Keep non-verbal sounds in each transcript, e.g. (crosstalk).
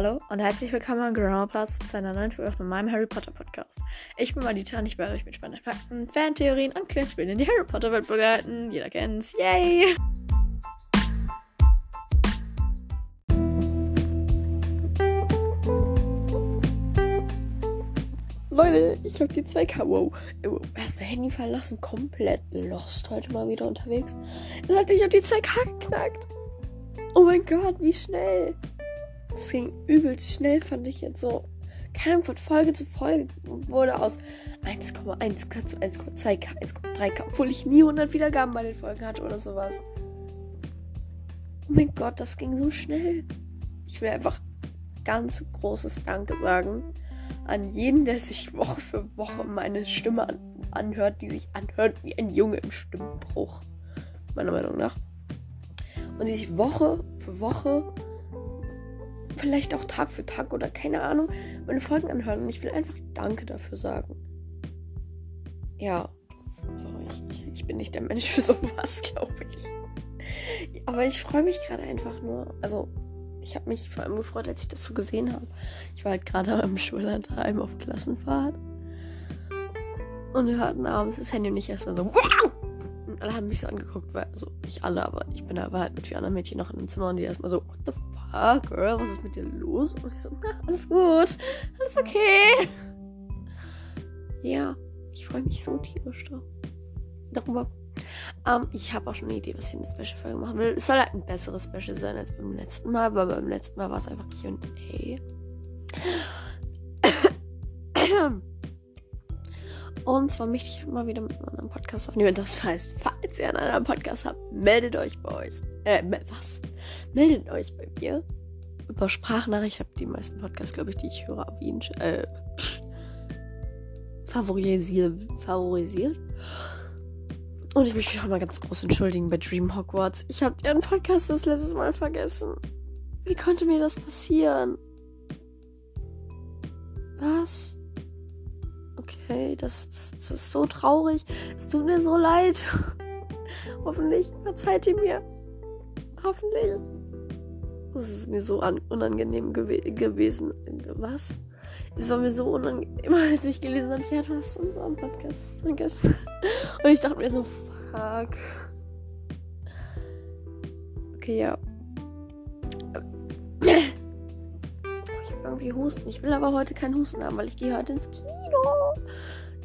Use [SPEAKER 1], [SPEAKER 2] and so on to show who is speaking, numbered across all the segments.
[SPEAKER 1] Hallo und herzlich willkommen am Grandplatz zu einer neuen Folge von meinem Harry Potter Podcast. Ich bin Madita und ich werde euch mit spannenden Fakten, Fantheorien und Kleinspielen in die Harry Potter Welt begleiten. Jeder kennt's. Yay! Leute, ich habe die 2K. Wow. wow. Erstmal Handy verlassen, komplett lost heute mal wieder unterwegs. Hatte ich auf die 2K geknackt. Oh mein Gott, wie schnell. Das ging übelst schnell, fand ich jetzt so. Ahnung, von Folge zu Folge wurde aus 1,1k zu 1,2k, 1,3k, obwohl ich nie 100 Wiedergaben bei den Folgen hatte oder sowas. Oh mein Gott, das ging so schnell. Ich will einfach ganz großes Danke sagen an jeden, der sich Woche für Woche meine Stimme an anhört, die sich anhört wie ein Junge im Stimmbruch. Meiner Meinung nach. Und die sich Woche für Woche, vielleicht auch Tag für Tag oder keine Ahnung, meine Folgen anhören. Und ich will einfach Danke dafür sagen. Ja. So, ich, ich bin nicht der Mensch für sowas, (laughs) glaube ich. Aber ich freue mich gerade einfach nur. Also, ich habe mich vor allem gefreut, als ich das so gesehen habe. Ich war halt gerade am Schullandheim auf Klassenfahrt. Und wir hatten abends das Handy und ich erstmal so. Und alle haben mich so angeguckt, weil, also nicht alle, aber ich bin aber halt mit vier anderen Mädchen noch in dem Zimmer und die erstmal so, what the fuck, girl, was ist mit dir los? Und ich so, na, alles gut, alles okay. Ja, ich freue mich so tierisch drauf. Darüber. Ähm, ich habe auch schon eine Idee, was ich in der Special-Folge machen will. Es soll halt ein besseres Special sein als beim letzten Mal, weil beim letzten Mal war es einfach QA. Und zwar möchte ich mal wieder mit einem Podcast aufnehmen. Das heißt, falls ihr einen anderen Podcast habt, meldet euch bei euch. Äh, was? Meldet euch bei mir über Sprachnachricht. Ich habe die meisten Podcasts, glaube ich, die ich höre, auf jeden äh, favorisiert. favorisiert. Und ich möchte mich auch mal ganz groß entschuldigen bei Dream Hogwarts. Ich habe ihren Podcast das letztes Mal vergessen. Wie konnte mir das passieren? Was? Okay, das, das, ist so traurig. Es tut mir so leid. (laughs) Hoffentlich verzeiht ihr mir. Hoffentlich. Das ist mir so unangenehm gew gewesen. Was? Es war mir so unangenehm, (laughs) als ich gelesen habe, ja, du hast unseren Podcast vergessen. (laughs) Und ich dachte mir so, fuck. Okay, ja. Ich habe irgendwie Husten. Ich will aber heute keinen Husten haben, weil ich gehe heute ins Kino.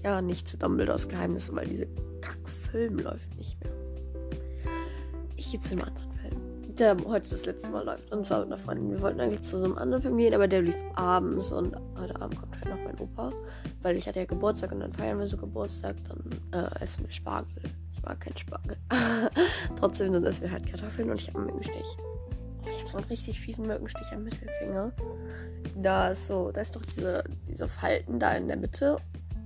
[SPEAKER 1] Ja, nicht zu Dumbledores Geheimnis, weil diese Kackfilm läuft nicht mehr. Ich gehe zu einem anderen Film, der heute das letzte Mal läuft. Und zwar mit einer Freundin. Wir wollten eigentlich zu so einem anderen Film gehen, aber der lief abends und heute Abend kommt halt noch mein Opa. Weil ich hatte ja Geburtstag und dann feiern wir so Geburtstag, dann äh, essen wir Spargel. Ich mag keinen Spargel. (laughs) Trotzdem, dann essen wir halt Kartoffeln und ich habe einen Mückenstich. Ich habe so einen richtig fiesen Mückenstich am Mittelfinger. Da ist so, da ist doch diese, diese Falten da in der Mitte.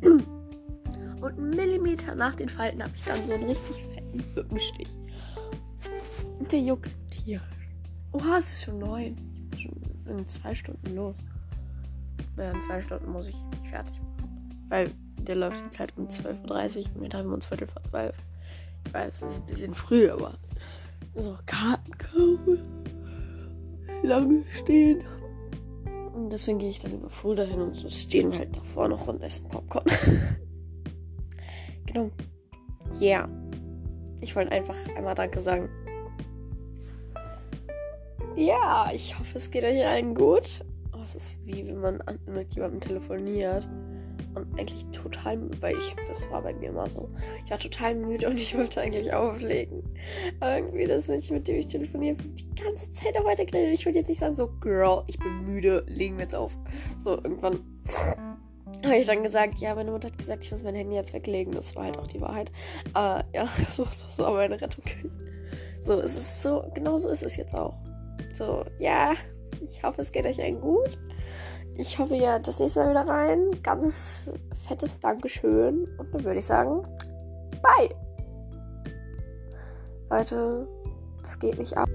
[SPEAKER 1] Und einen Millimeter nach den Falten habe ich dann so einen richtig fetten Mückenstich. Und der juckt tierisch. Oha, es ist schon neun. Ich bin schon in zwei Stunden los. Ja, in zwei Stunden muss ich mich fertig machen. Weil der läuft jetzt halt um 12.30 Uhr und wir treffen uns Viertel vor zwölf. Ich weiß, es ist ein bisschen früh, aber so Karten kaufen, lange stehen. Und deswegen gehe ich dann über früh dahin und so stehen halt davor noch und essen Popcorn. (laughs) genau. Yeah. Ich wollte einfach einmal Danke sagen. Ja, ich hoffe, es geht euch allen gut. Oh, es ist wie wenn man mit jemandem telefoniert eigentlich total, weil ich das war bei mir immer so. Ich war total müde und ich wollte eigentlich auflegen. Irgendwie das Mädchen, mit dem ich telefoniere, die ganze Zeit auch weitergeredet. Ich wollte jetzt nicht sagen, so, Girl, ich bin müde, legen wir jetzt auf. So, irgendwann habe ich dann gesagt, ja, meine Mutter hat gesagt, ich muss mein Handy jetzt weglegen. Das war halt auch die Wahrheit. Aber ja, (laughs) so, das war meine Rettung. So, es ist so, genau so ist es jetzt auch. So, ja, ich hoffe, es geht euch allen gut. Ich hoffe, ihr das nächste Mal wieder rein. Ganz fettes Dankeschön. Und dann würde ich sagen, bye. Leute, das geht nicht ab.